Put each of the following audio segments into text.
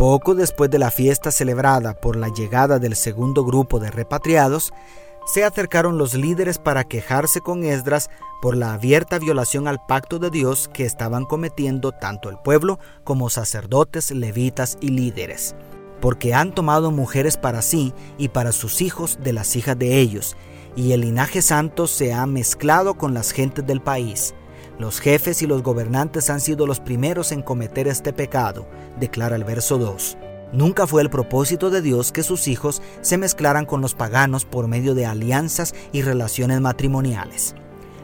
poco después de la fiesta celebrada por la llegada del segundo grupo de repatriados, se acercaron los líderes para quejarse con Esdras por la abierta violación al pacto de Dios que estaban cometiendo tanto el pueblo como sacerdotes, levitas y líderes, porque han tomado mujeres para sí y para sus hijos de las hijas de ellos, y el linaje santo se ha mezclado con las gentes del país. Los jefes y los gobernantes han sido los primeros en cometer este pecado, declara el verso 2. Nunca fue el propósito de Dios que sus hijos se mezclaran con los paganos por medio de alianzas y relaciones matrimoniales.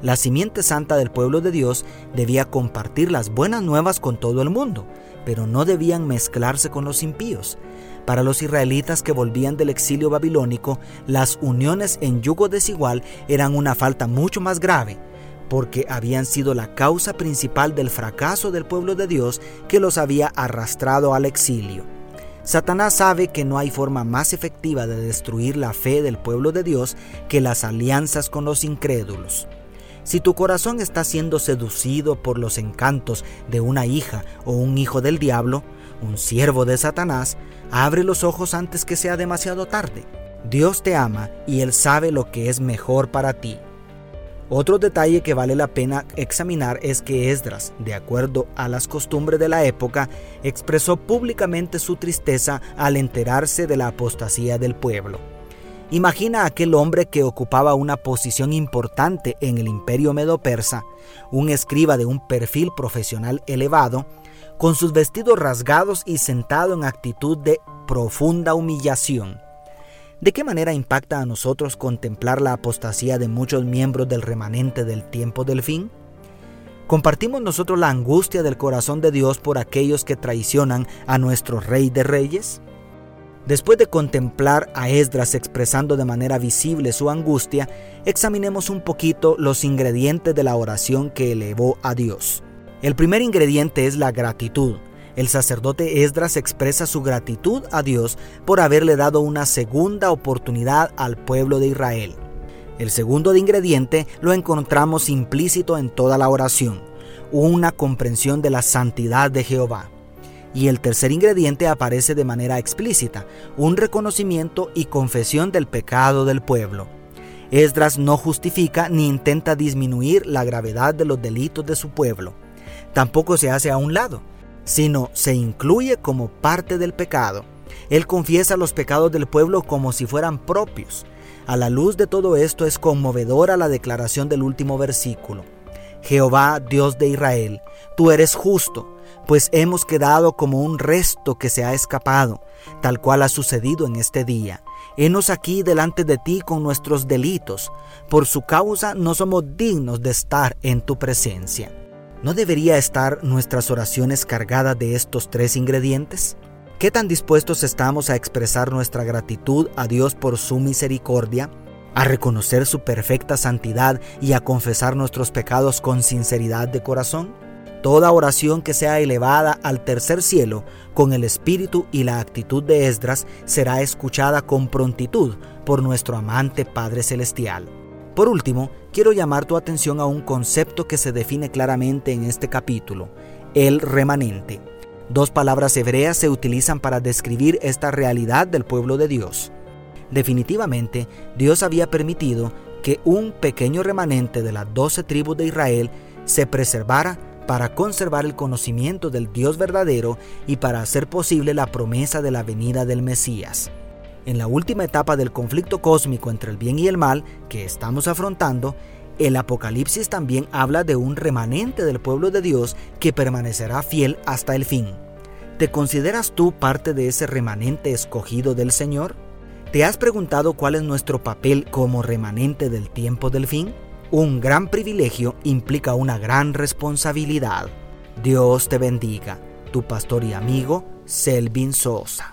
La simiente santa del pueblo de Dios debía compartir las buenas nuevas con todo el mundo, pero no debían mezclarse con los impíos. Para los israelitas que volvían del exilio babilónico, las uniones en yugo desigual eran una falta mucho más grave porque habían sido la causa principal del fracaso del pueblo de Dios que los había arrastrado al exilio. Satanás sabe que no hay forma más efectiva de destruir la fe del pueblo de Dios que las alianzas con los incrédulos. Si tu corazón está siendo seducido por los encantos de una hija o un hijo del diablo, un siervo de Satanás, abre los ojos antes que sea demasiado tarde. Dios te ama y Él sabe lo que es mejor para ti. Otro detalle que vale la pena examinar es que Esdras, de acuerdo a las costumbres de la época, expresó públicamente su tristeza al enterarse de la apostasía del pueblo. Imagina a aquel hombre que ocupaba una posición importante en el imperio medo-persa, un escriba de un perfil profesional elevado, con sus vestidos rasgados y sentado en actitud de profunda humillación. ¿De qué manera impacta a nosotros contemplar la apostasía de muchos miembros del remanente del tiempo del fin? ¿Compartimos nosotros la angustia del corazón de Dios por aquellos que traicionan a nuestro Rey de Reyes? Después de contemplar a Esdras expresando de manera visible su angustia, examinemos un poquito los ingredientes de la oración que elevó a Dios. El primer ingrediente es la gratitud el sacerdote Esdras expresa su gratitud a Dios por haberle dado una segunda oportunidad al pueblo de Israel. El segundo ingrediente lo encontramos implícito en toda la oración, una comprensión de la santidad de Jehová. Y el tercer ingrediente aparece de manera explícita, un reconocimiento y confesión del pecado del pueblo. Esdras no justifica ni intenta disminuir la gravedad de los delitos de su pueblo. Tampoco se hace a un lado sino se incluye como parte del pecado. Él confiesa los pecados del pueblo como si fueran propios. A la luz de todo esto es conmovedora la declaración del último versículo. Jehová, Dios de Israel, tú eres justo, pues hemos quedado como un resto que se ha escapado, tal cual ha sucedido en este día. Henos aquí delante de ti con nuestros delitos, por su causa no somos dignos de estar en tu presencia. ¿No debería estar nuestras oraciones cargadas de estos tres ingredientes? ¿Qué tan dispuestos estamos a expresar nuestra gratitud a Dios por su misericordia, a reconocer su perfecta santidad y a confesar nuestros pecados con sinceridad de corazón? Toda oración que sea elevada al tercer cielo con el espíritu y la actitud de Esdras será escuchada con prontitud por nuestro amante Padre Celestial. Por último, quiero llamar tu atención a un concepto que se define claramente en este capítulo, el remanente. Dos palabras hebreas se utilizan para describir esta realidad del pueblo de Dios. Definitivamente, Dios había permitido que un pequeño remanente de las doce tribus de Israel se preservara para conservar el conocimiento del Dios verdadero y para hacer posible la promesa de la venida del Mesías. En la última etapa del conflicto cósmico entre el bien y el mal que estamos afrontando, el Apocalipsis también habla de un remanente del pueblo de Dios que permanecerá fiel hasta el fin. ¿Te consideras tú parte de ese remanente escogido del Señor? ¿Te has preguntado cuál es nuestro papel como remanente del tiempo del fin? Un gran privilegio implica una gran responsabilidad. Dios te bendiga, tu pastor y amigo Selvin Sosa.